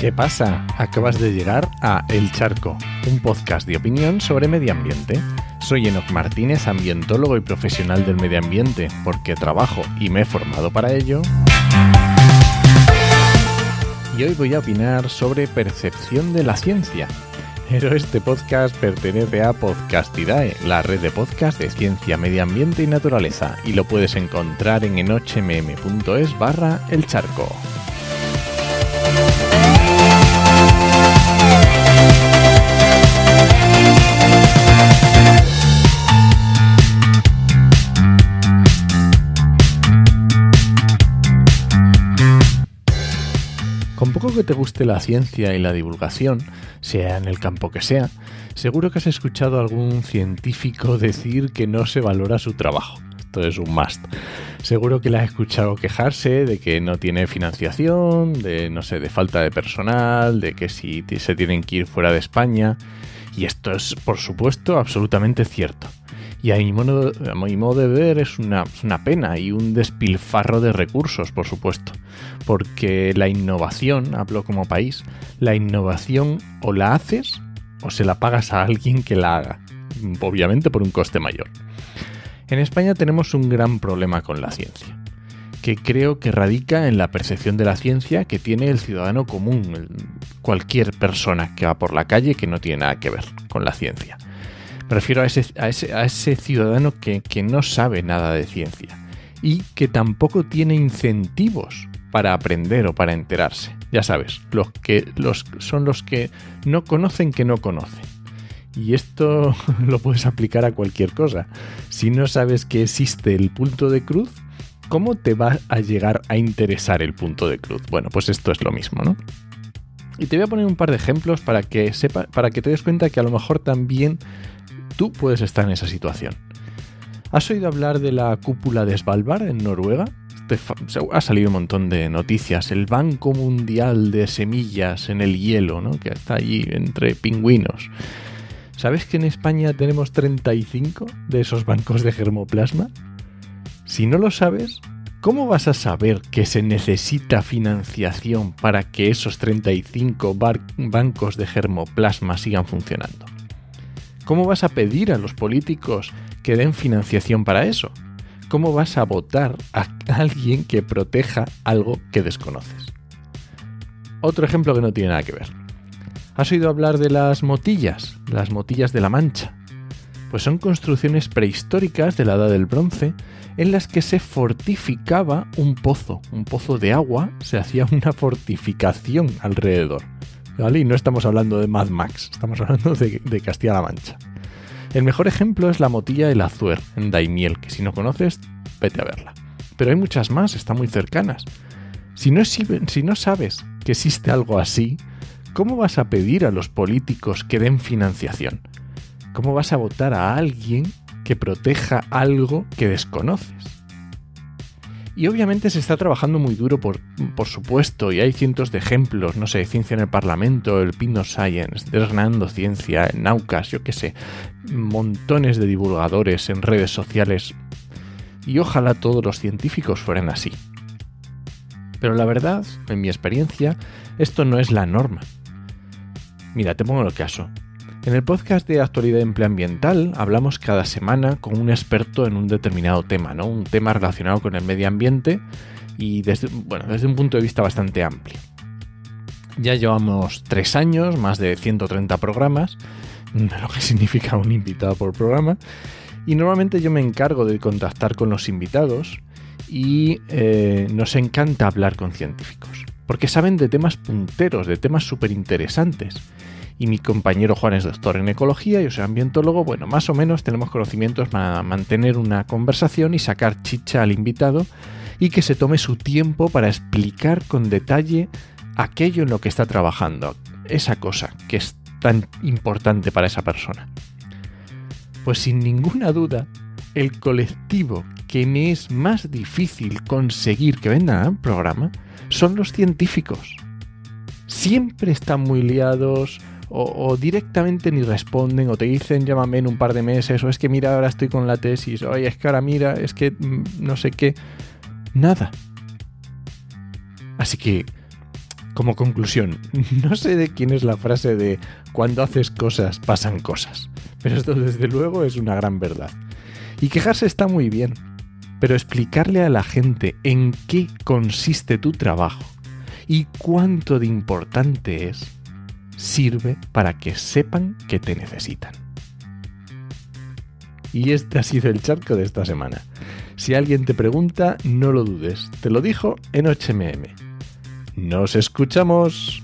¿Qué pasa? Acabas de llegar a El Charco, un podcast de opinión sobre medio ambiente. Soy Enoc Martínez, ambientólogo y profesional del medio ambiente, porque trabajo y me he formado para ello. Y hoy voy a opinar sobre percepción de la ciencia. Pero este podcast pertenece a Podcastidae, la red de podcast de ciencia, medio ambiente y naturaleza, y lo puedes encontrar en enochmm.es barra el charco. Que te guste la ciencia y la divulgación, sea en el campo que sea, seguro que has escuchado a algún científico decir que no se valora su trabajo. Esto es un must. Seguro que le has escuchado quejarse de que no tiene financiación, de no sé, de falta de personal, de que si se tienen que ir fuera de España. Y esto es, por supuesto, absolutamente cierto. Y a mi modo, de ver es una, es una pena y un despilfarro de recursos, por supuesto. Porque la innovación, hablo como país, la innovación o la haces o se la pagas a alguien que la haga. Obviamente por un coste mayor. En España tenemos un gran problema con la ciencia que creo que radica en la percepción de la ciencia que tiene el ciudadano común, cualquier persona que va por la calle que no tiene nada que ver con la ciencia. Me refiero a ese, a ese, a ese ciudadano que, que no sabe nada de ciencia y que tampoco tiene incentivos para aprender o para enterarse. Ya sabes, los que los, son los que no conocen que no conocen. Y esto lo puedes aplicar a cualquier cosa. Si no sabes que existe el punto de cruz, ¿cómo te va a llegar a interesar el punto de cruz? Bueno, pues esto es lo mismo, ¿no? Y te voy a poner un par de ejemplos para que sepa, para que te des cuenta que a lo mejor también tú puedes estar en esa situación. ¿Has oído hablar de la cúpula de Svalbard en Noruega? ha salido un montón de noticias. El Banco Mundial de Semillas en el hielo, ¿no? Que está allí entre pingüinos. ¿Sabes que en España tenemos 35 de esos bancos de germoplasma? Si no lo sabes, ¿cómo vas a saber que se necesita financiación para que esos 35 bancos de germoplasma sigan funcionando? ¿Cómo vas a pedir a los políticos que den financiación para eso? ¿Cómo vas a votar a alguien que proteja algo que desconoces? Otro ejemplo que no tiene nada que ver. ¿Has oído hablar de las motillas? Las motillas de la Mancha. Pues son construcciones prehistóricas de la Edad del Bronce en las que se fortificaba un pozo, un pozo de agua, se hacía una fortificación alrededor. Y no estamos hablando de Mad Max, estamos hablando de, Castilla-La Mancha. El mejor ejemplo es la motilla del Azuer, en Daimiel, que si no conoces, vete a verla. Pero hay muchas más, están muy cercanas. Si no sabes que existe algo así, ¿cómo vas a pedir a los políticos que den financiación? ¿Cómo vas a votar a alguien que proteja algo que desconoces? Y obviamente se está trabajando muy duro, por, por, supuesto, y hay cientos de ejemplos, no sé, Ciencia en el Parlamento, el Pino Science, Desgranando Ciencia, Naucas, yo qué sé, montones de divulgadores en redes sociales. Y ojalá todos los científicos fueran así. Pero la verdad, en mi experiencia, esto no es la norma. Mira, te pongo el caso. En el podcast de actualidad ambiental hablamos cada semana con un experto en un determinado tema, ¿no? Un tema relacionado con el medio ambiente y desde, bueno, desde un punto de vista bastante amplio. Ya llevamos tres años, más de 130 programas, lo que significa un invitado por programa, y normalmente yo me encargo de contactar con los invitados y eh, nos encanta hablar con científicos, porque saben de temas punteros, de temas súper interesantes y mi compañero Juan es doctor en ecología, yo soy ambientólogo, bueno, más o menos tenemos conocimientos para mantener una conversación y sacar chicha al invitado y que se tome su tiempo para explicar con detalle aquello en lo que está trabajando, esa cosa que es tan importante para esa persona. Pues sin ninguna duda, el colectivo que me es más difícil conseguir que vendan al programa son los científicos. Siempre están muy liados, o, directamente ni responden o te dicen llámame en un par de meses o es que mira ahora estoy con la tesis, oye es que ahora mira, es que mm, no sé qué, nada. Así que Como conclusión, no sé de quién es la frase de cuando haces cosas pasan cosas, pero esto desde luego es una gran verdad. Y quejarse está muy bien, pero explicarle a la gente en qué consiste tu trabajo y cuánto de importante es, sirve para que sepan que te necesitan. Y este ha sido el charco de esta semana. Si alguien te pregunta, no lo dudes, te lo dijo en HMM. Nos escuchamos.